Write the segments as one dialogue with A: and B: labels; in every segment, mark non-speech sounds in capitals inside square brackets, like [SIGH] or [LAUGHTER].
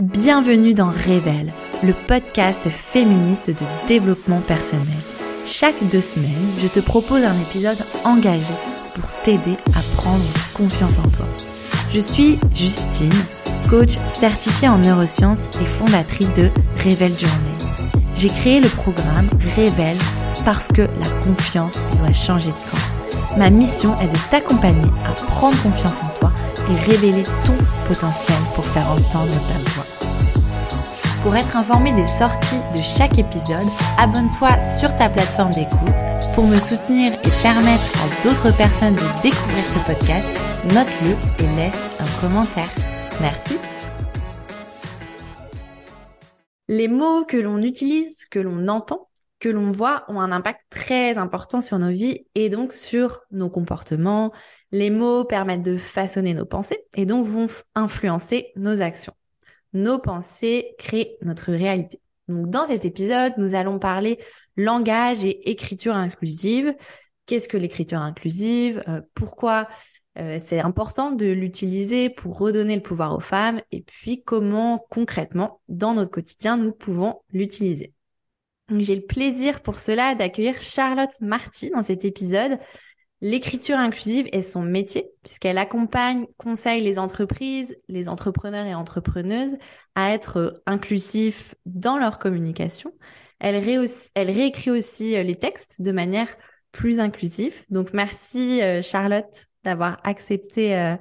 A: Bienvenue dans Révèle, le podcast féministe de développement personnel. Chaque deux semaines, je te propose un épisode engagé pour t'aider à prendre confiance en toi. Je suis Justine, coach certifiée en neurosciences et fondatrice de Révèle Journée. J'ai créé le programme Révèle parce que la confiance doit changer de camp. Ma mission est de t'accompagner à prendre confiance en toi et révéler ton potentiel pour faire entendre ta voix. Pour être informé des sorties de chaque épisode, abonne-toi sur ta plateforme d'écoute. Pour me soutenir et permettre à d'autres personnes de découvrir ce podcast, note-le et laisse un commentaire. Merci. Les mots que l'on utilise, que l'on entend, que l'on voit ont un impact très important sur nos vies et donc sur nos comportements. Les mots permettent de façonner nos pensées et donc vont influencer nos actions. Nos pensées créent notre réalité. Donc dans cet épisode, nous allons parler langage et écriture inclusive. Qu'est-ce que l'écriture inclusive? Euh, Pourquoi euh, c'est important de l'utiliser pour redonner le pouvoir aux femmes? Et puis comment concrètement dans notre quotidien nous pouvons l'utiliser? J'ai le plaisir pour cela d'accueillir Charlotte Marty dans cet épisode. L'écriture inclusive est son métier puisqu'elle accompagne, conseille les entreprises, les entrepreneurs et entrepreneuses à être inclusifs dans leur communication. Elle, réécrit aussi euh, les textes de manière plus inclusive. Donc merci euh, Charlotte d'avoir accepté euh,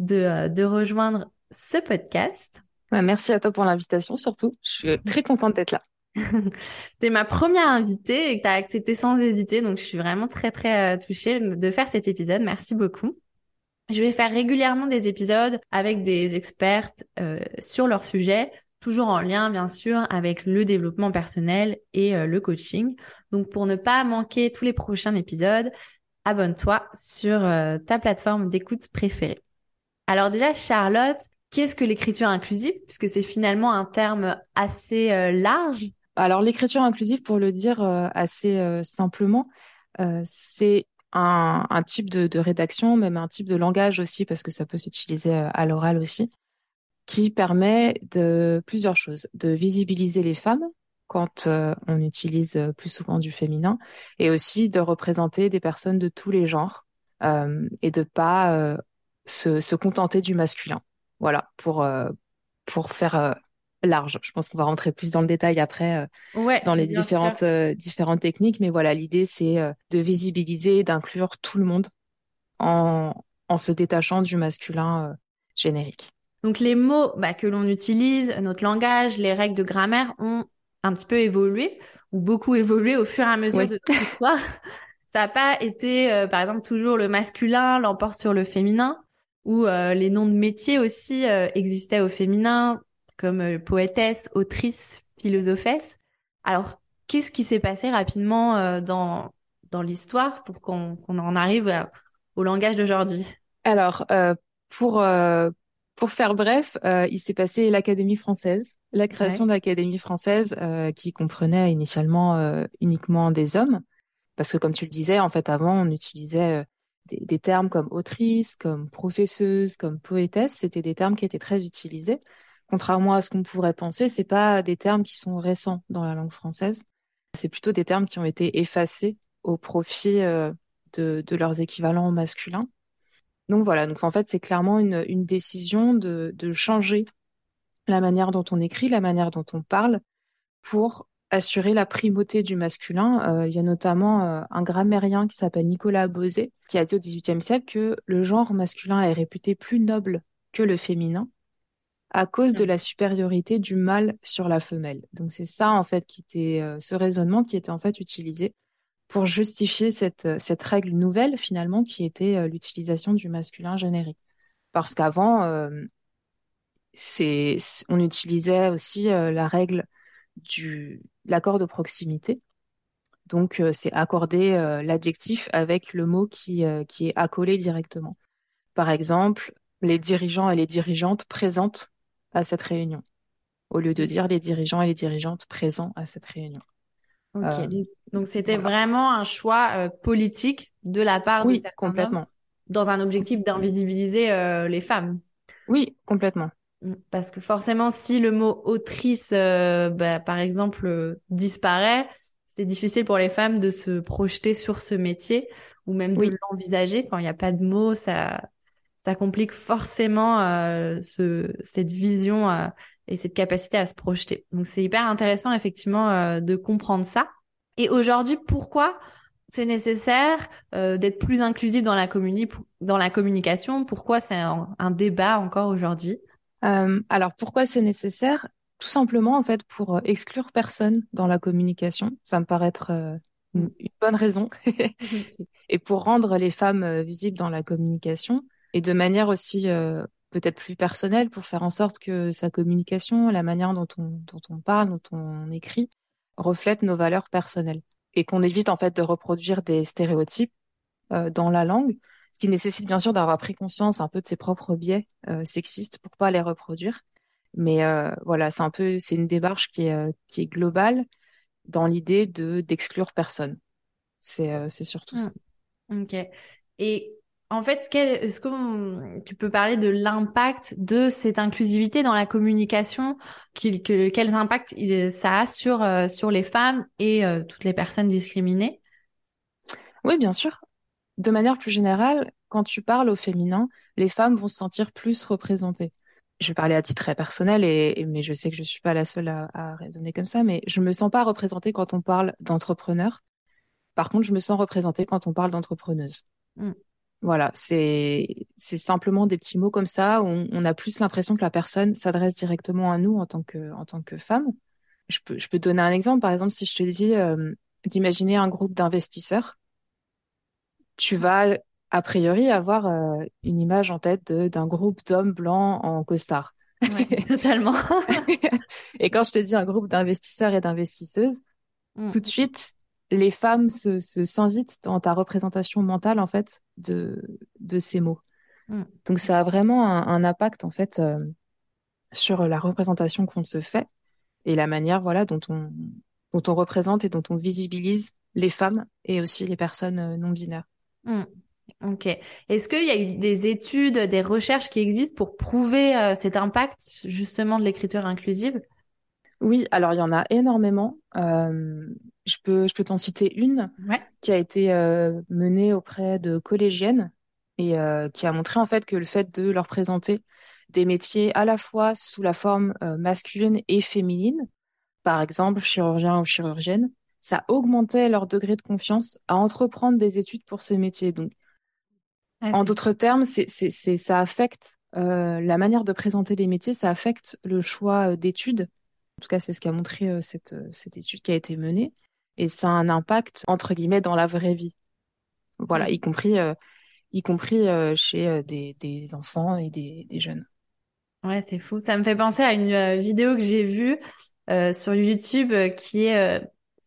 A: de, de rejoindre ce podcast.
B: Merci à toi pour l'invitation surtout. Je suis très contente d'être là.
A: T'es ma première invitée et que t'as accepté sans hésiter, donc je suis vraiment très très euh, touchée de faire cet épisode. Merci beaucoup. Je vais faire régulièrement des épisodes avec des expertes euh, sur leur sujet, toujours en lien bien sûr avec le développement personnel et euh, le coaching. Donc pour ne pas manquer tous les prochains épisodes, abonne-toi sur ta plateforme d'écoute préférée. Alors déjà Charlotte, qu'est-ce que l'écriture inclusive? Puisque c'est finalement un terme assez large.
B: Alors l'écriture inclusive, pour le dire euh, assez euh, simplement, euh, c'est un, type de, rédaction, même un type de langage aussi, parce que ça peut s'utiliser à l'oral aussi, qui permet de plusieurs choses, de visibiliser les femmes quand on utilise plus souvent du féminin, et aussi de représenter des personnes de tous les genres et de pas se, se, contenter du masculin. Voilà, pour pour faire large. Je pense qu'on va rentrer plus dans le détail après euh, dans les différentes euh, différentes techniques, mais voilà, l'idée c'est euh, de visibiliser, d'inclure tout le monde en en se détachant du masculin générique.
A: Donc les mots bah, que l'on utilise, notre langage, les règles de grammaire ont un petit peu évolué ou beaucoup évolué au fur et à mesure de l'histoire. Ça n'a pas été, par exemple, toujours le masculin l'emporte sur le féminin, ou les noms de métiers aussi existaient au féminin comme euh, poétesse, autrice, philosophesse. Alors, qu'est-ce qui s'est passé rapidement euh, dans, dans l'histoire pour qu'on en arrive au langage d'aujourd'hui?
B: Alors, euh, pour, pour faire bref, il s'est passé l'Académie française, la création de l'Académie française qui comprenait initialement uniquement des hommes. Parce que comme tu le disais, en fait, avant, on utilisait des, des, termes comme autrice, comme professeuse, comme poétesse. C'était des termes qui étaient très utilisés contrairement à ce qu'on pourrait penser, c'est pas des termes qui sont récents dans la langue française. C'est plutôt des termes qui ont été effacés au profit euh, de, leurs équivalents masculins. Donc voilà, donc en fait c'est clairement une, décision de, changer la manière dont on écrit, la manière dont on parle, pour assurer la primauté du masculin. Euh, il y a notamment euh, un grammairien qui s'appelle Nicolas Bosé qui a dit au XVIIIe siècle que le genre masculin est réputé plus noble que le féminin à cause de la supériorité du mâle sur la femelle. Donc c'est ça en fait qui était euh, ce raisonnement qui était en fait utilisé pour justifier cette euh, cette règle nouvelle finalement qui était euh, l'utilisation du masculin générique. Parce qu'avant c'est on utilisait aussi la règle du l'accord de proximité. Donc c'est accorder l'adjectif avec le mot qui qui est accolé directement. Par exemple, les dirigeants et les dirigeantes présentent à cette réunion, au lieu de dire les dirigeants et les dirigeantes présents à cette réunion.
A: Euh, donc c'était vraiment un choix euh, politique de la part
B: de
A: certains
B: complètement.
A: dans un objectif d'invisibiliser euh, les femmes.
B: Oui, complètement.
A: Mm. Parce que forcément, si le mot autrice, bah, par exemple, disparaît, c'est difficile pour les femmes de se projeter sur ce métier ou même de l'envisager. Quand il n'y a pas de mots, ça, ça complique forcément euh, ce, cette vision et cette capacité à se projeter. Donc c'est hyper intéressant effectivement de comprendre ça. Et aujourd'hui, pourquoi c'est nécessaire d'être plus inclusif dans la, dans la communication? Pourquoi c'est un débat encore aujourd'hui?
B: Euh, alors pourquoi c'est nécessaire? Tout simplement en fait pour euh, exclure personne dans la communication. Ça me paraît être euh, une, bonne raison. [LAUGHS] [LAUGHS] et pour rendre les femmes visibles dans la communication et de manière aussi peut-être plus personnelle pour faire en sorte que sa communication, la manière dont on, dont on parle, dont on écrit, reflète nos valeurs personnelles et qu'on évite en fait de reproduire des stéréotypes dans la langue ce qui nécessite bien sûr d'avoir pris conscience un peu de ses propres biais euh, sexistes pour pas les reproduire. Mais euh, voilà, c'est un peu, c'est une démarche qui est euh, qui est globale dans l'idée de d'exclure personne. C'est c'est surtout ça.
A: Hmm. Ok. Et en fait, quel, est-ce que tu peux parler de l'impact de cette inclusivité dans la communication, que, quels impacts ça a sur sur les femmes et toutes les personnes discriminées?
B: Oui, bien sûr de manière plus générale, quand tu parles au féminin, les femmes vont se sentir plus représentées. Je vais parler à titre très personnel, et, mais je sais que je suis pas la seule à, raisonner comme ça, mais je me sens pas représentée quand on parle d'entrepreneur. Par contre, je me sens représentée quand on parle d'entrepreneuse. Mm. Voilà, c'est c'est simplement des petits mots comme ça où on, a plus l'impression que la personne s'adresse directement à nous en tant que en tant que femme. Je peux je peux donner un exemple. Par exemple, si je te dis euh, d'imaginer un groupe d'investisseurs tu vas a priori avoir euh, une image en tête d'un groupe d'hommes blancs en costard. [LAUGHS]
A: totalement.
B: et quand je te dis un groupe d'investisseurs et d'investisseuses, mm. tout de suite, les femmes se s'invitent dans ta représentation mentale en fait de de ces mots. Mm. Donc ça a vraiment un, impact en fait euh, sur la représentation qu'on se fait et la manière voilà dont on dont on représente et dont on visibilise les femmes et aussi les personnes euh, non binaires.
A: Hmm. Ok. Est-ce qu'il y a eu des études, des recherches qui existent pour prouver euh, cet impact justement de l'écriture inclusive?
B: Oui, alors il y en a énormément. Euh, je peux, je peux t'en citer une qui a été euh, menée auprès de collégiennes et qui a montré en fait que le fait de leur présenter des métiers à la fois sous la forme masculine et féminine, par exemple chirurgien ou chirurgienne, ça augmentait leur degré de confiance à entreprendre des études pour ces métiers. Donc, en d'autres termes, c'est, c'est, c'est, ça affecte euh, la manière de présenter les métiers, ça affecte le choix euh, d'études. En tout cas, c'est ce qu'a montré euh, cette, cette étude qui a été menée. Et ça a un impact, entre guillemets, dans la vraie vie. Voilà, y compris, y compris chez des, des enfants et des, des jeunes.
A: Ouais, c'est fou. Ça me fait penser à une vidéo que j'ai vue sur YouTube qui est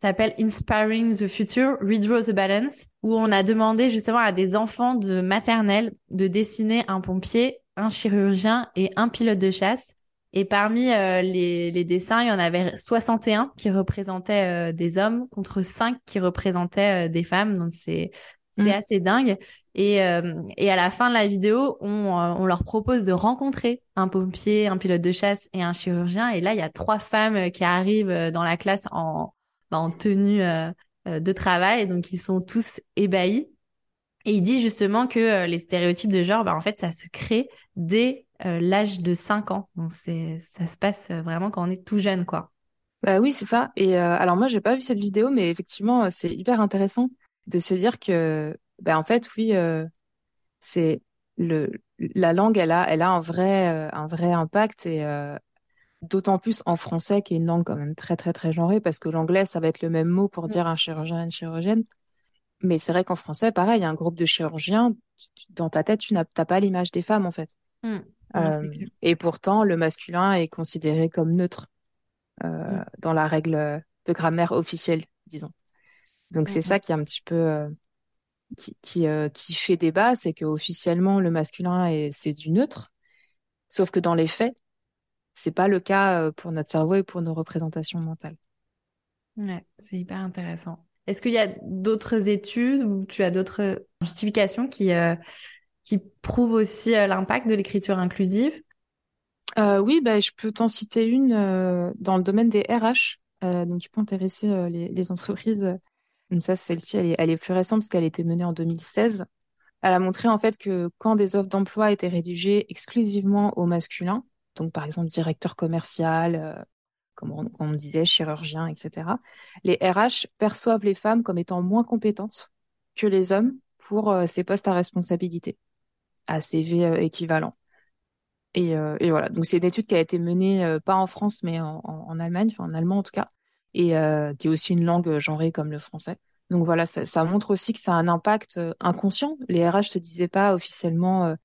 A: s'appelle Inspiring the Future, Redraw the Balance, où on a demandé justement à des enfants de maternelle de dessiner un pompier, un chirurgien et un pilote de chasse. Et parmi euh, les, les, dessins, il y en avait 61 qui représentaient euh, des hommes contre 5 qui représentaient euh, des femmes. Donc c'est c'est mm. assez dingue. Et, et à la fin de la vidéo, on, on leur propose de rencontrer un pompier, un pilote de chasse et un chirurgien. Et là, il y a trois femmes qui arrivent dans la classe en, en tenue euh, euh, de travail. Donc, ils sont tous ébahis. Et il dit justement que euh, les stéréotypes de genre, bah, en fait, ça se crée dès l'âge de 5 ans. Donc, c'est, ça se passe vraiment quand on est tout jeune, quoi.
B: Bah oui, c'est ça. Et alors moi, j'ai pas vu cette vidéo, mais effectivement, c'est hyper intéressant de se dire que, bah, en fait, oui, c'est le la langue, elle a, elle a un vrai, un vrai impact et D'autant plus en français, qui est une langue quand même très, très, très genrée, parce que l'anglais, ça va être le même mot pour dire un chirurgien et une chirurgienne. Mais c'est vrai qu'en français, pareil, il y a un groupe de chirurgiens, dans ta tête, tu n'as pas l'image des femmes, en fait. Mm. Euh, et pourtant, le masculin est considéré comme neutre euh, mm. dans la règle de grammaire officielle, disons. Donc c'est ça qui est un petit peu euh, qui qui, qui fait débat, c'est que officiellement le masculin est c'est du neutre, sauf que dans les faits, c'est pas le cas pour notre cerveau et pour nos représentations mentales.
A: Ouais, c'est hyper intéressant. Est-ce qu'il y a d'autres études ou tu as d'autres justifications qui, euh, qui prouvent aussi euh, l'impact de l'écriture inclusive?
B: Euh, oui, bah, je peux t'en citer une euh, dans le domaine des RH, euh, donc qui peut intéresser euh, les, entreprises. Donc celle-ci, elle est, plus récente parce qu'elle a été menée en 2016. Elle a montré en fait que quand des offres d'emploi étaient rédigées exclusivement au masculin, donc par exemple directeur commercial, euh, comme on, disait, chirurgien, etc., les RH perçoivent les femmes comme étant moins compétentes que les hommes pour euh, ces postes à responsabilité, à CV euh, équivalent. Et, euh, et voilà, donc c'est une étude qui a été menée pas en France, mais en, en, en Allemagne, enfin en allemand en tout cas, et qui est aussi une langue genrée comme le français. Donc voilà, ça, ça montre aussi que ça a un impact inconscient. Les RH se disaient pas officiellement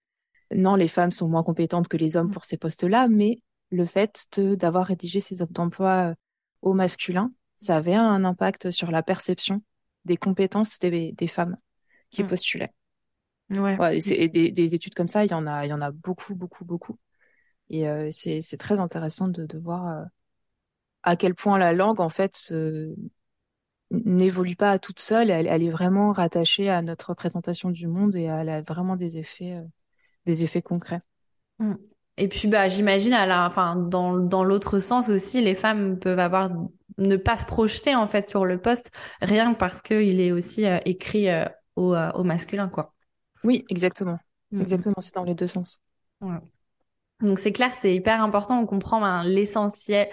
B: non, les femmes sont moins compétentes que les hommes pour ces postes-là, mais le fait d'avoir rédigé ces offres d'emploi euh, au masculin, ça avait un impact sur la perception des compétences des, des femmes qui
A: Mm.
B: postulaient.
A: Ouais.
B: Ouais, et c'est- et des, des études comme ça, il y en a, il y en a beaucoup, beaucoup, beaucoup. Et euh, c'est, très intéressant de, de voir euh, à quel point la langue, en fait, se- n'évolue pas toute seule. Elle, elle est vraiment rattachée à notre représentation du monde et elle a vraiment des effets, euh, des effets concrets.
A: Mm. Et puis bah j'imagine enfin dans dans l'autre sens aussi, les femmes peuvent avoir ne pas se projeter en fait sur le poste rien que parce que il est aussi euh, écrit euh, au, euh, au masculin quoi.
B: Oui, exactement.
A: Mm.
B: Exactement, c'est dans les deux sens.
A: Ouais. Donc c'est clair, c'est hyper important. On comprend ben, l'essentiel,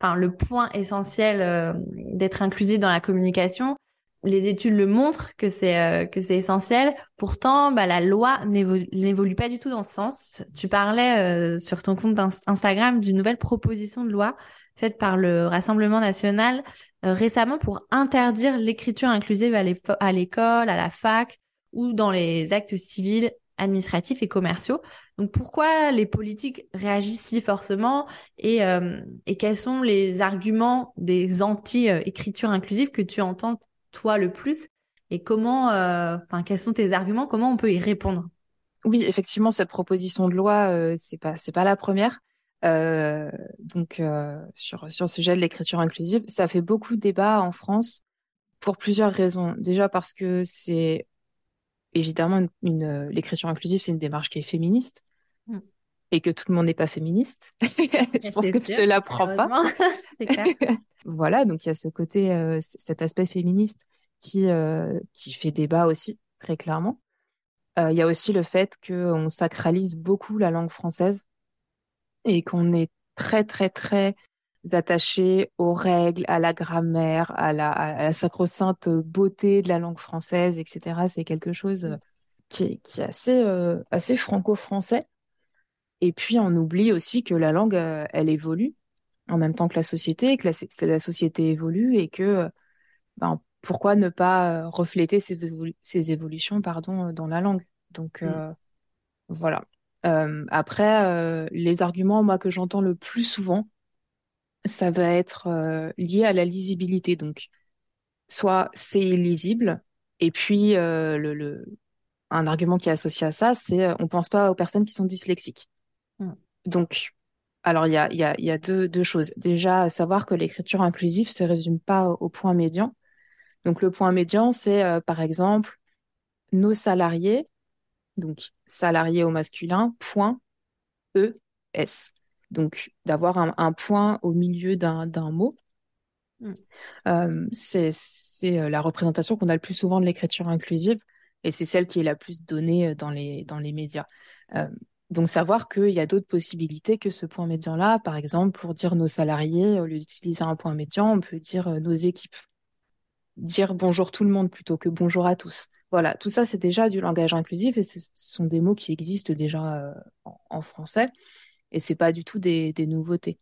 A: enfin le point essentiel d'être inclusif dans la communication. Les études le montrent que c'est euh, que c'est essentiel. Pourtant, bah, la loi n'évolue pas du tout dans ce sens. Tu parlais euh, sur ton compte Instagram d'une nouvelle proposition de loi faite par le Rassemblement national euh, récemment pour interdire l'écriture inclusive à l'école, à la fac ou dans les actes civils, administratifs et commerciaux. Donc pourquoi les politiques réagissent si forcément et, euh, et quels sont les arguments des anti-écriture inclusive que tu entends toi le plus et comment, euh, enfin quels sont tes arguments, comment on peut y répondre?
B: Oui, effectivement, cette proposition de loi, euh, c'est pas, c'est pas la première. Euh, donc euh, sur sur le sujet de l'écriture inclusive, ça fait beaucoup de débats en France pour plusieurs raisons. Déjà parce que c'est évidemment une, une, l'écriture inclusive, c'est une démarche qui est féministe
A: Mm.
B: et que tout le monde n'est pas féministe. [LAUGHS] Je pense que
A: sûr,
B: cela prend pas. [LAUGHS]
A: clair. [LAUGHS]
B: Voilà, donc il y a ce côté, euh, cet aspect féministe qui euh, qui fait débat aussi très clairement. Euh, Il y a aussi le fait qu'on sacralise beaucoup la langue française et qu'on est très, très, très attaché aux règles, à la grammaire, à la, à la sacro-sainte beauté de la langue française, etc. C'est quelque chose euh, qui est, qui est assez, euh, assez franco-français. Et puis, on oublie aussi que la langue, euh, elle évolue en même temps que la société, que la, que la société évolue et que, ben, pourquoi ne pas euh, refléter ces, évolu- ces évolutions, pardon, euh, dans la langue? Donc,
A: Mm.
B: euh, voilà. Après, les arguments, moi, que j'entends le plus souvent, ça va être lié à la lisibilité. Donc, soit c'est illisible, et puis le, le, un argument qui est associé à ça, c'est on pense pas aux personnes qui sont dyslexiques.
A: Mm.
B: Donc, alors il y a, y a, y a deux, deux choses. Déjà, savoir que l'écriture inclusive se résume pas au, au point médian. Donc, le point médian, c'est euh, par exemple nos salariés, donc salariés au masculin, point ES. Donc, d'avoir un, un point au milieu d'un mot.
A: Mm.
B: Euh, c'est euh, la représentation qu'on a le plus souvent de l'écriture inclusive et c'est celle qui est la plus donnée dans les, dans les médias. Euh, donc, savoir qu'il y a d'autres possibilités que ce point médian-là. Par exemple, pour dire nos salariés, au lieu d'utiliser un point médian, on peut dire nos équipes. Dire bonjour tout le monde plutôt que bonjour à tous. Voilà, tout ça, c'est déjà du langage inclusif et ce sont des mots qui existent déjà euh, en, français et c'est pas du tout des, des nouveautés.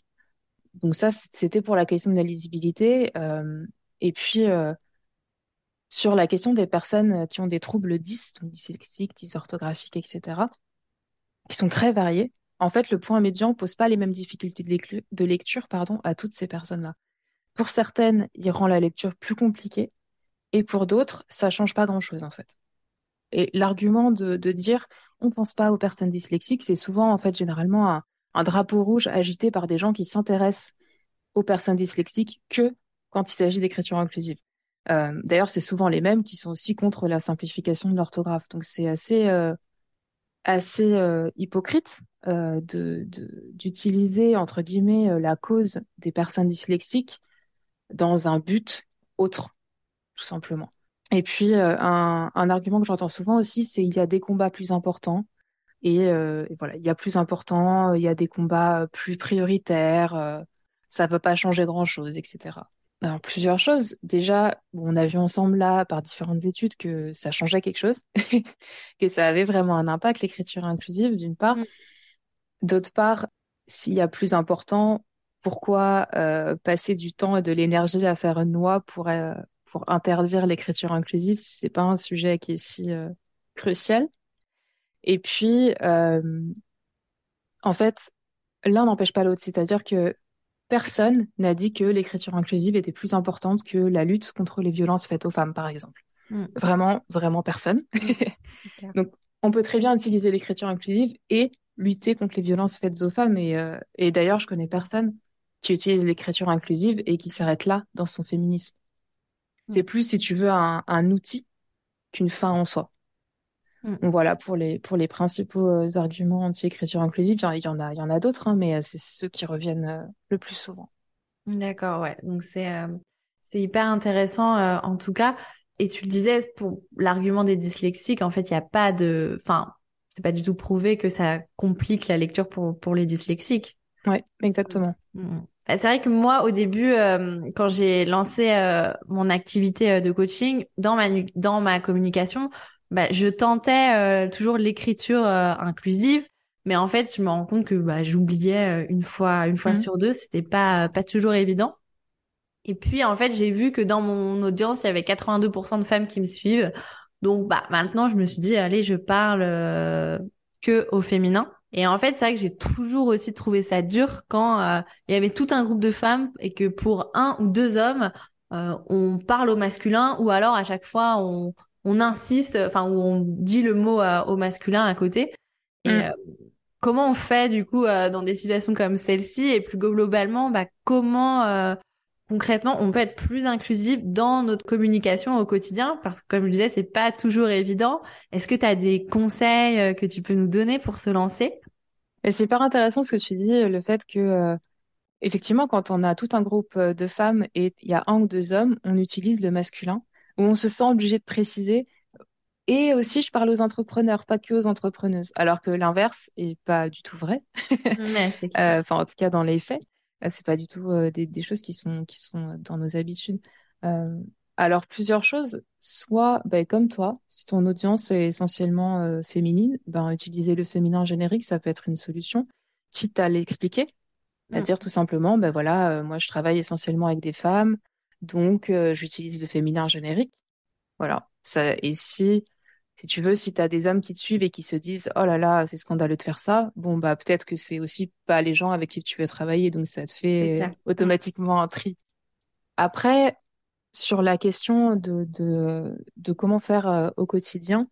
B: Donc ça, c'était pour la question de la lisibilité. Euh, et puis, euh, sur la question des personnes qui ont des troubles 10, donc dyslexiques, dysorthographiques, etc., qui sont très variés, en fait, le point médian pose pas les mêmes difficultés de, lecture, de lecture pardon, à toutes ces personnes-là. Pour certaines, il rend la lecture plus compliquée, et pour d'autres, ça change pas grand-chose, en fait. Et l'argument de, de dire on pense pas aux personnes dyslexiques, c'est souvent, en fait, généralement un, un drapeau rouge agité par des gens qui s'intéressent aux personnes dyslexiques que quand il s'agit d'écriture inclusive. Euh, D'ailleurs, c'est souvent les mêmes qui sont aussi contre la simplification de l'orthographe. Donc c'est assez, euh, assez euh, hypocrite d'utiliser entre guillemets la cause des personnes dyslexiques dans un but autre, tout simplement. Et puis un, un argument que j'entends souvent aussi, c'est il y a des combats plus importants. Et, et, voilà, il y a plus important, il y a des combats plus prioritaires, ça ne peut pas changer grand-chose, etc. Alors, plusieurs choses. Déjà, on a vu ensemble là, par différentes études, que ça changeait quelque chose, [LAUGHS] que ça avait vraiment un impact, l'écriture inclusive, d'une part. Mm. D'autre part, s'il y a plus important, pourquoi euh, passer du temps et de l'énergie à faire une loi pour, euh, pour interdire l'écriture inclusive si c'est pas un sujet qui est si euh, crucial Et puis, en fait, l'un n'empêche pas l'autre. C'est-à-dire que personne n'a dit que l'écriture inclusive était plus importante que la lutte contre les violences faites aux femmes, par exemple. Mm. Vraiment, vraiment personne. Mm. [LAUGHS] Donc, on peut très bien utiliser l'écriture inclusive et lutter contre les violences faites aux femmes. Et, euh, et d'ailleurs, je connais personne qui utilise l'écriture inclusive et qui s'arrête là dans son féminisme. Mm. C'est plus, si tu veux, un, un outil qu'une fin en soi. Donc voilà pour les pour les principaux euh, arguments anti-écriture inclusive. Il y en a il y en a d'autres, hein, mais euh, c'est ceux qui reviennent euh, le plus souvent.
A: D'accord, ouais. Donc c'est c'est hyper intéressant en tout cas. Et tu le disais pour l'argument des dyslexiques, en fait, il n'y a pas de, enfin, c'est pas du tout prouvé que ça complique la lecture pour pour les dyslexiques.
B: Ouais, exactement.
A: Bah, c'est vrai que moi, au début, quand j'ai lancé mon activité de coaching, dans ma dans ma communication, bah, je tentais euh, toujours l'écriture euh, inclusive, mais en fait, je me rends compte que bah, j'oubliais euh, une fois, une fois mmh. sur deux. C'était pas pas toujours évident. Et puis, en fait, j'ai vu que dans mon audience, il y avait 82% de femmes qui me suivent. Donc, bah, maintenant, je me suis dit, allez, je parle que au féminin. Et en fait, c'est vrai que j'ai toujours aussi trouvé ça dur quand il y avait tout un groupe de femmes et que pour un ou deux hommes, on parle au masculin ou alors à chaque fois on, on insiste, enfin, où on dit le mot euh, au masculin à côté. Et mm. euh, comment on fait, du coup, euh, dans des situations comme celle-ci? Et plus globalement, bah, comment concrètement on peut être plus inclusif dans notre communication au quotidien? Parce que comme je disais c'est pas toujours évident est-ce que tu as des conseils que tu peux nous donner pour se lancer?
B: C'est super intéressant ce que tu dis le fait que effectivement quand on a tout un groupe de femmes et il y a un ou deux hommes on utilise le masculin où on se sent obligé de préciser. Et aussi, je parle aux entrepreneurs, pas que aux entrepreneuses, alors que l'inverse est pas du tout vrai. [LAUGHS] Euh, enfin, en tout cas, dans les faits, euh, c'est pas du tout euh, des, des, choses qui sont qui sont dans nos habitudes. Alors, plusieurs choses. Soit, ben, comme toi, si ton audience est essentiellement féminine, ben, utiliser le féminin générique, ça peut être une solution, quitte à l'expliquer. C'est-à-dire mm. tout simplement, ben voilà, moi je travaille essentiellement avec des femmes, donc, euh, j'utilise le féminin générique. Voilà. Ça, et si, si tu veux, si tu as des hommes qui te suivent et qui se disent Oh là là, c'est scandaleux de faire ça, bon, bah, peut-être que c'est aussi pas les gens avec qui tu veux travailler. Donc, ça te fait automatiquement un tri. Après, sur la question de, de, de comment faire euh, au quotidien,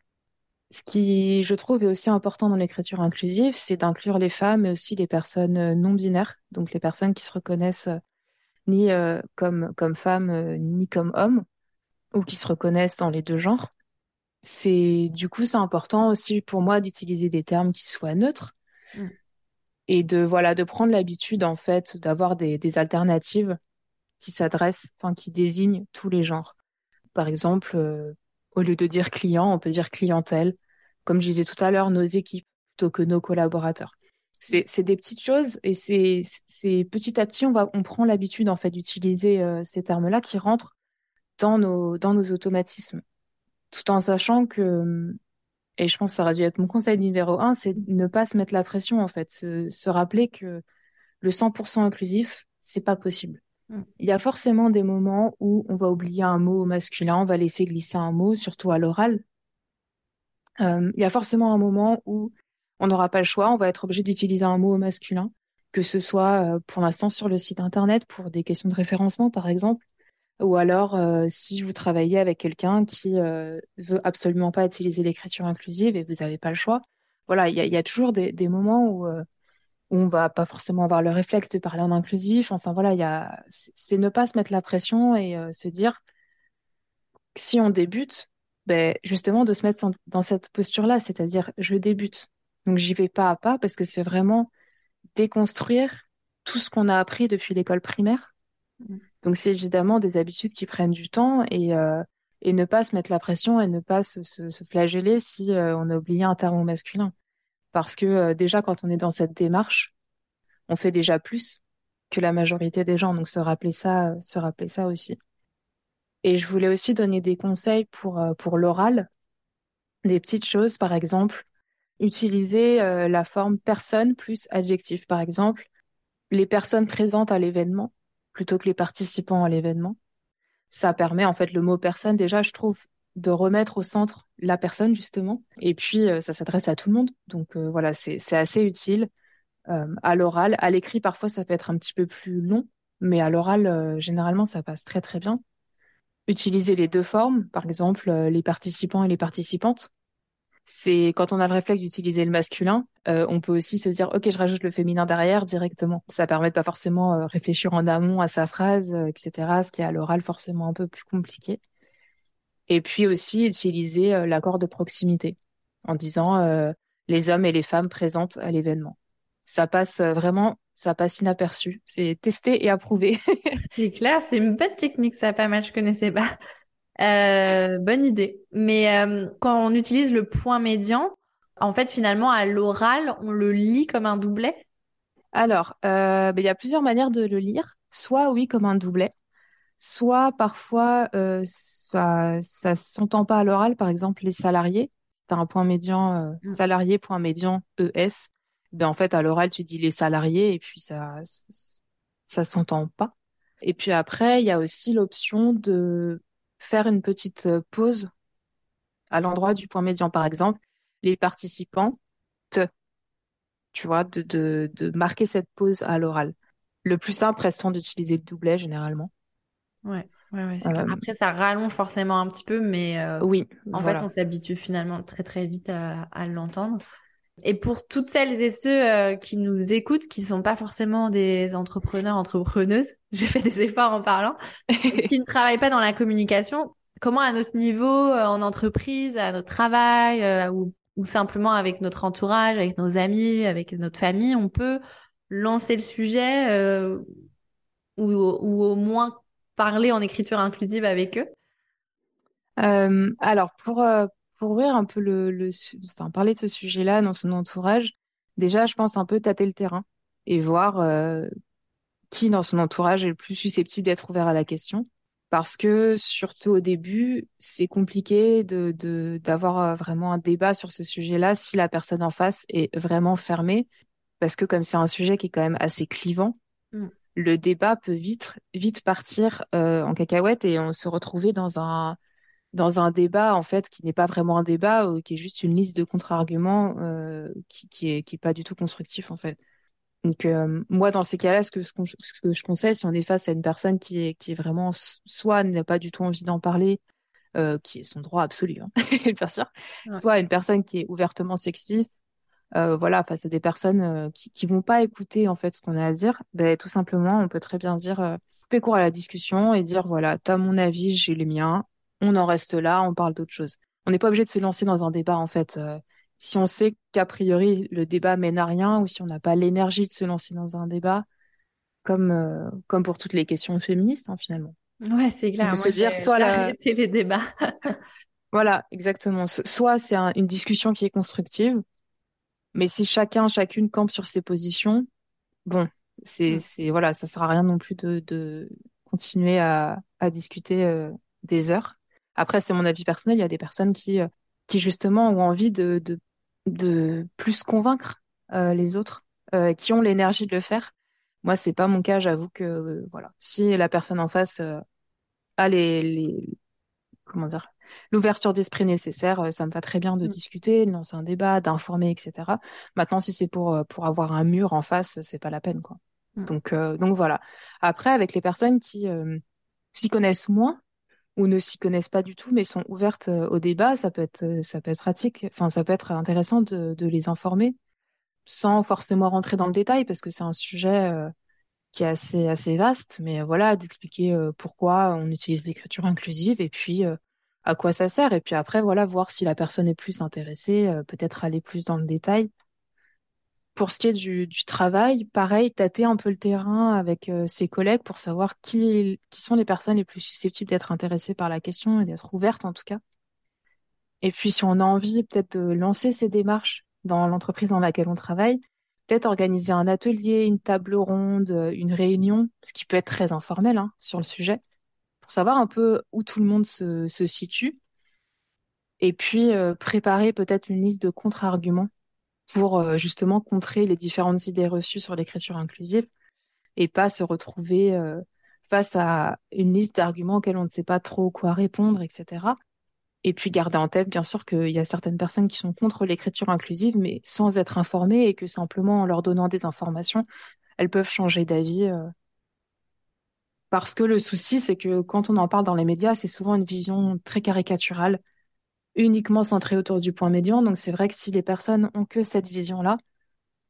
B: ce qui, je trouve, est aussi important dans l'écriture inclusive, c'est d'inclure les femmes, mais aussi les personnes euh, non binaires, donc les personnes qui se reconnaissent ni euh, comme, comme femme, euh, ni comme homme, ou qui se reconnaissent dans les deux genres. C'est du coup c'est important aussi pour moi d'utiliser des termes qui soient neutres mm. et de voilà de prendre l'habitude en fait d'avoir des, des alternatives qui s'adressent, enfin qui désignent tous les genres. Par exemple, euh, au lieu de dire client, on peut dire clientèle. Comme je disais tout à l'heure, nos équipes plutôt que nos collaborateurs c'est des petites choses et c'est petit à petit on va on prend l'habitude en fait d'utiliser euh, ces termes-là qui rentrent dans nos dans nos automatismes, tout en sachant que et je pense que ça aurait dû être mon conseil numéro un, c'est ne pas se mettre la pression en fait, se, se rappeler que le 100% inclusif c'est pas possible. Mm. Il y a forcément des moments où on va oublier un mot masculin, on va laisser glisser un mot, surtout à l'oral. Euh, il y a forcément un moment où on n'aura pas le choix, on va être obligé d'utiliser un mot masculin, que ce soit euh, pour l'instant sur le site internet pour des questions de référencement par exemple, ou alors euh, si vous travaillez avec quelqu'un qui veut absolument pas utiliser l'écriture inclusive et vous n'avez pas le choix. Voilà, il y a, toujours des, moments où on va pas forcément avoir le réflexe de parler en inclusif. Enfin voilà, il y a, c'est ne pas se mettre la pression et se dire si on débute, ben justement de se mettre dans cette posture-là, c'est-à-dire je débute, Donc j'y vais pas à pas parce que c'est vraiment déconstruire tout ce qu'on a appris depuis l'école primaire. Mm. Donc c'est évidemment des habitudes qui prennent du temps et euh, et ne pas se mettre la pression et ne pas se, se, se flageller si euh, on a oublié un terme masculin. Parce que euh, déjà quand on est dans cette démarche, on fait déjà plus que la majorité des gens. Donc se rappeler ça, se rappeler ça aussi. Et je voulais aussi donner des conseils pour pour l'oral, des petites choses, par exemple, utiliser la forme personne plus adjectif. Par exemple, les personnes présentes à l'événement plutôt que les participants à l'événement. Ça permet en fait le mot personne déjà, je trouve, de remettre au centre la personne justement. Et puis euh, ça s'adresse à tout le monde, donc euh, voilà, c'est assez utile euh, à l'oral. À l'écrit parfois ça peut être un petit peu plus long, mais à l'oral généralement ça passe très très bien. Utiliser les deux formes, par exemple les participants et les participantes c'est quand on a le réflexe d'utiliser le masculin, on peut aussi se dire ok je rajoute le féminin derrière directement. Ça permet de pas forcément réfléchir en amont à sa phrase, etc. Ce qui est à l'oral forcément un peu plus compliqué. Et puis aussi utiliser l'accord de proximité en disant les hommes et les femmes présentes à l'événement. Ça passe vraiment, ça passe inaperçu. C'est testé et approuvé. [LAUGHS]
A: c'est clair, c'est une bonne technique ça, pas mal, je connaissais pas. Euh, bonne idée. Mais euh, quand on utilise le point médian, en fait, finalement, à l'oral, on le lit comme un doublet?
B: Alors, euh, ben, il y a plusieurs manières de le lire. Soit, oui, comme un doublet. Soit, parfois, euh, ça ça s'entend pas à l'oral. Par exemple, les salariés. Tu as un point médian, euh, mm. salarié, point médian, ES. Ben, en fait, à l'oral, tu dis les salariés et puis ça, ça s'entend pas. Et puis après, il y a aussi l'option de faire une petite euh, pause à l'endroit du point médian, par exemple, les participants, te, tu vois, de, de, de marquer cette pause à l'oral. Le plus simple restant d'utiliser le doublet généralement.
A: Ouais, ouais, ouais euh, Après, ça rallonge forcément un petit peu, mais euh,
B: oui,
A: en fait, on s'habitue finalement très très vite à, à l'entendre. Et pour toutes celles et ceux qui nous écoutent, qui sont pas forcément des entrepreneurs, entrepreneuses, [LAUGHS] j'ai fait des efforts en parlant, [LAUGHS] qui ne travaillent pas dans la communication, comment à notre niveau, euh, en entreprise, à notre travail, euh, ou, ou, simplement avec notre entourage, avec nos amis, avec notre famille, on peut lancer le sujet euh, ou, ou, au moins parler en écriture inclusive avec eux?
B: Euh, Alors, pour, pour ouvrir un peu le, le enfin, parler de ce sujet-là dans son entourage, déjà, je pense un peu tâter le terrain et voir qui dans son entourage est le plus susceptible d'être ouvert à la question. Parce que surtout au début, c'est compliqué de d'avoir euh, vraiment un débat sur ce sujet-là si la personne en face est vraiment fermée. Parce que comme c'est un sujet qui est quand même assez clivant, mm. Le débat peut vite vite partir euh, en cacahuète et on se retrouver dans un dans un débat en fait qui n'est pas vraiment un débat ou qui est juste une liste de contre-arguments euh, qui, qui est qui est pas du tout constructif en fait. Donc euh, moi dans ces cas-là, ce que, ce que je conseille, si on est face à une personne qui est qui est vraiment soit n'a pas du tout envie d'en parler, euh, qui est son droit absolu, hein, [LAUGHS] bien sûr, soit une personne qui est ouvertement sexiste, euh, voilà, face à des personnes euh, qui qui vont pas écouter en fait ce qu'on a à dire, ben tout simplement on peut très bien dire euh, couper court à la discussion et dire voilà, t'as mon avis, j'ai le mien, on en reste là, on parle d'autre chose. On n'est pas obligé de se lancer dans un débat en fait. Euh, si on sait qu'a priori le débat mène à rien ou si on n'a pas l'énergie de se lancer dans un débat, comme euh, comme pour toutes les questions féministes hein, finalement.
A: Ouais, c'est clair. On se dire soit la... les débats. [LAUGHS]
B: voilà, exactement. Soit c'est une discussion qui est constructive, mais si chacun, chacune campe sur ses positions, bon, c'est mm. c'est voilà, ça sert à rien non plus de de continuer à à discuter euh, des heures. Après, c'est mon avis personnel. Il y a des personnes qui euh, qui justement ont envie de, de, de plus convaincre euh, les autres, euh, qui ont l'énergie de le faire. Moi, c'est pas mon cas. J'avoue que euh, voilà, si la personne en face euh, a les, les comment dire l'ouverture d'esprit nécessaire, euh, ça me va très bien de mm. discuter, de lancer un débat, d'informer, etc. Maintenant, si c'est pour pour avoir un mur en face, c'est pas la peine, quoi. Mm. Donc donc voilà. Après, avec les personnes qui s'y connaissent moins, ou ne s'y connaissent pas du tout, mais sont ouvertes euh, au débat, ça peut être, euh, ça peut être pratique. Enfin, ça peut être intéressant de, de les informer, sans forcément rentrer dans le détail, parce que c'est un sujet euh, qui est assez, assez vaste. Mais voilà, d'expliquer pourquoi on utilise l'écriture inclusive et puis à quoi ça sert. Et puis après, voilà, voir si la personne est plus intéressée, peut-être aller plus dans le détail. Pour ce qui est du, travail, pareil, tâter un peu le terrain avec ses collègues pour savoir qui, sont les personnes les plus susceptibles d'être intéressées par la question et d'être ouvertes en tout cas. Et puis si on a envie peut-être de lancer ces démarches dans l'entreprise dans laquelle on travaille, peut-être organiser un atelier, une table ronde, une réunion, ce qui peut être très informel hein, sur le sujet, pour savoir un peu où tout le monde se, situe. Et puis euh, préparer peut-être une liste de contre-arguments pour euh, justement contrer les différentes idées reçues sur l'écriture inclusive et pas se retrouver euh, face à une liste d'arguments auxquels on ne sait pas trop quoi répondre, etc. Et puis garder en tête, bien sûr, qu'il y a certaines personnes qui sont contre l'écriture inclusive, mais sans être informées et que simplement en leur donnant des informations, elles peuvent changer d'avis. Euh. Parce que le souci, c'est que quand on en parle dans les médias, c'est souvent une vision très caricaturale, uniquement centrée autour du point médian. Donc c'est vrai que si les personnes ont que cette vision-là,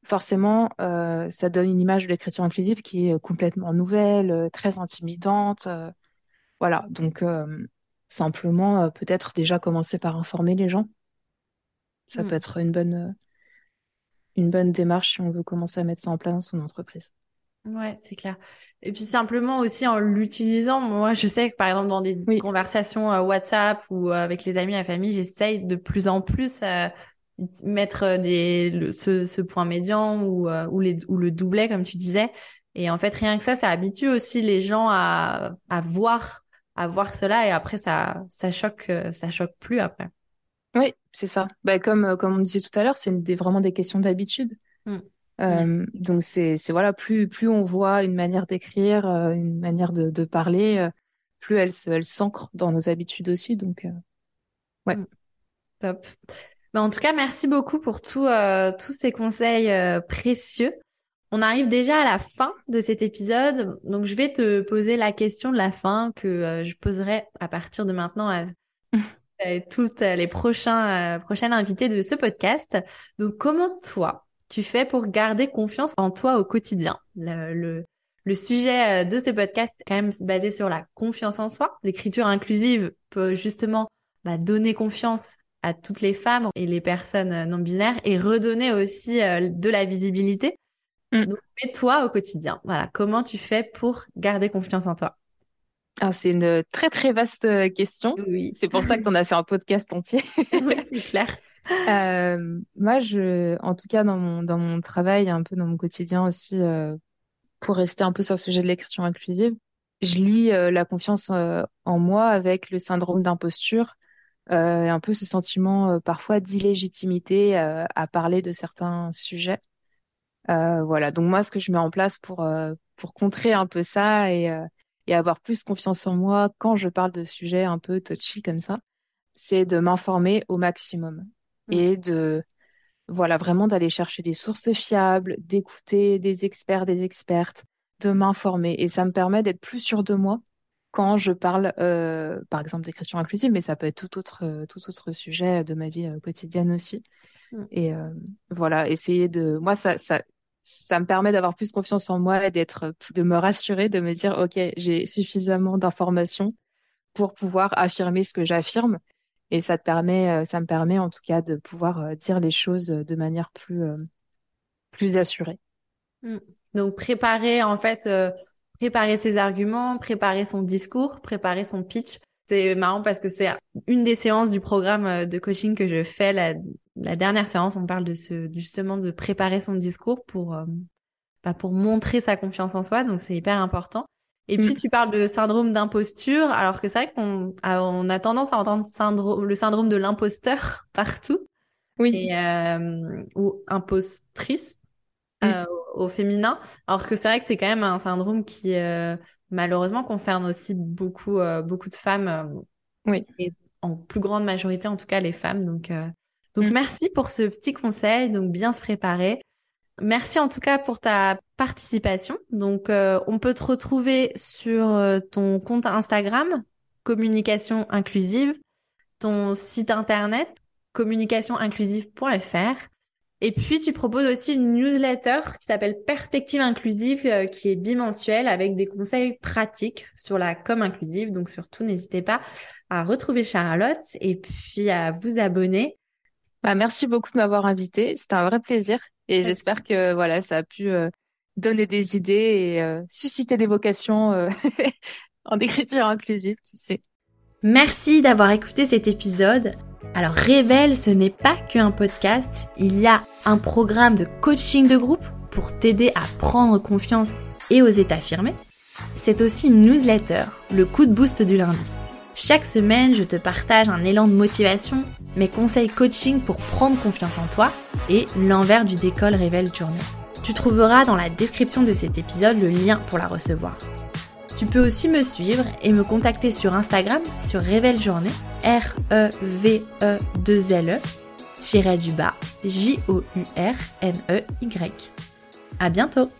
B: forcément, euh, ça donne une image de l'écriture inclusive qui est complètement nouvelle, euh, très intimidante. voilà, donc Simplement, euh, peut-être déjà commencer par informer les gens. Ça peut mm. être une bonne, euh, une bonne démarche si on veut commencer à mettre ça en place dans son entreprise.
A: Ouais, c'est clair. Et puis simplement aussi en l'utilisant, moi je sais que par exemple dans des conversations euh, WhatsApp ou avec les amis, la famille, j'essaye de plus en plus à mettre des ce, ce, point médian ou ou, les, ou le doublet comme tu disais. Et en fait rien que ça, ça habitue aussi les gens à, à voir à voir cela et après ça ça choque euh, ça choque plus après.
B: Oui, c'est ça. Bah, comme euh, comme on disait tout à l'heure, c'est des, vraiment des questions d'habitude. Mm. Euh, donc c'est voilà plus plus on voit une manière d'écrire, une manière de, de parler, plus elle se elle s'ancre dans nos habitudes aussi. Donc ouais. Mm.
A: Top. Mais en tout cas, merci beaucoup pour tout, tous ces conseils précieux. On arrive déjà à la fin de cet épisode, donc je vais te poser la question de la fin que je poserai à partir de maintenant à, [LAUGHS] toutes les prochains, prochaines invités de ce podcast. Donc comment toi, tu fais pour garder confiance en toi au quotidien le, le, sujet euh, de ce podcast est quand même basé sur la confiance en soi. L'écriture inclusive peut justement bah, donner confiance à toutes les femmes et les personnes non binaires et redonner aussi de la visibilité. Mm. Donc, mais toi au quotidien, voilà, comment tu fais pour garder confiance en toi?
B: Ah, c'est une très très vaste euh, question. Oui. C'est pour ça que tu as fait un podcast entier. [LAUGHS]
A: oui, c'est clair.
B: Euh, moi, je, en tout cas, dans mon, dans mon travail, un peu dans mon quotidien aussi, euh, pour rester un peu sur le sujet de l'écriture inclusive, je lis euh, la confiance en moi avec le syndrome d'imposture, euh, un peu ce sentiment parfois d'illégitimité à parler de certains sujets. Voilà. Donc moi, ce que je mets en place pour pour contrer un peu ça et et avoir plus confiance en moi quand je parle de sujets un peu touchy comme ça, c'est de m'informer au maximum. Et de voilà vraiment d'aller chercher des sources fiables, d'écouter des experts, des expertes, de m'informer et ça me permet d'être plus sûr de moi quand je parle, euh, par exemple, d'écriture inclusive, mais ça peut être tout autre, tout autre sujet de ma vie quotidienne aussi. Mmh. Et voilà, essayer de, moi, ça, ça, ça me permet d'avoir plus confiance en moi et d'être, de me rassurer, de me dire, OK, j'ai suffisamment d'informations pour pouvoir affirmer ce que j'affirme. Et ça te permet, euh, ça me permet en tout cas de pouvoir euh, dire les choses de manière plus, euh, plus assurée.
A: Mm. Donc préparer en fait, préparer ses arguments, préparer son discours, préparer son pitch. C'est marrant parce que c'est une des séances du programme de coaching que je fais la, dernière séance, on parle de ce justement de préparer son discours pour euh, bah, pour montrer sa confiance en soi. Donc c'est hyper important. Et puis mm. tu parles de syndrome d'imposture, alors que c'est vrai qu'on a, on a tendance à entendre syndrome, le syndrome de l'imposteur [LAUGHS] partout.
B: Oui.
A: euh, ou impostrice mm. euh, au, féminin. Alors que c'est vrai que c'est quand même un syndrome qui euh, malheureusement concerne aussi beaucoup beaucoup de femmes.
B: oui.
A: Et en plus grande majorité en tout cas les femmes. Donc donc, mm. merci pour ce petit conseil. Donc, bien se préparer. Merci en tout cas pour ta participation. Donc, euh, on peut te retrouver sur euh, ton compte Instagram, Communication Inclusive, ton site internet, communicationinclusive.fr. Et puis, tu proposes aussi une newsletter qui s'appelle Perspective Inclusive, euh, qui est bimensuelle avec des conseils pratiques sur la com inclusive. Donc, surtout, n'hésitez pas à retrouver Charlotte et puis à vous abonner
B: bah, merci beaucoup de m'avoir invité. C'était un vrai plaisir. Et j'espère que voilà, ça a pu donner des idées et susciter des vocations [LAUGHS] en écriture inclusive, qui sait.
A: Merci d'avoir écouté cet épisode. Alors Révèle, ce n'est pas qu'un podcast, il y a un programme de coaching de groupe pour t'aider à prendre confiance et oser t'affirmer. C'est aussi une newsletter, le coup de boost du lundi. Chaque semaine, je te partage un élan de motivation, mes conseils coaching pour prendre confiance en toi et l'envers du décolle Révèle Journée. Tu trouveras dans la description de cet épisode le lien pour la recevoir. Tu peux aussi me suivre et me contacter sur Instagram sur Révèle Journée, R-E-V-E-2-L-E, tiré du bas, J-O-U-R-N-E-Y. À bientôt!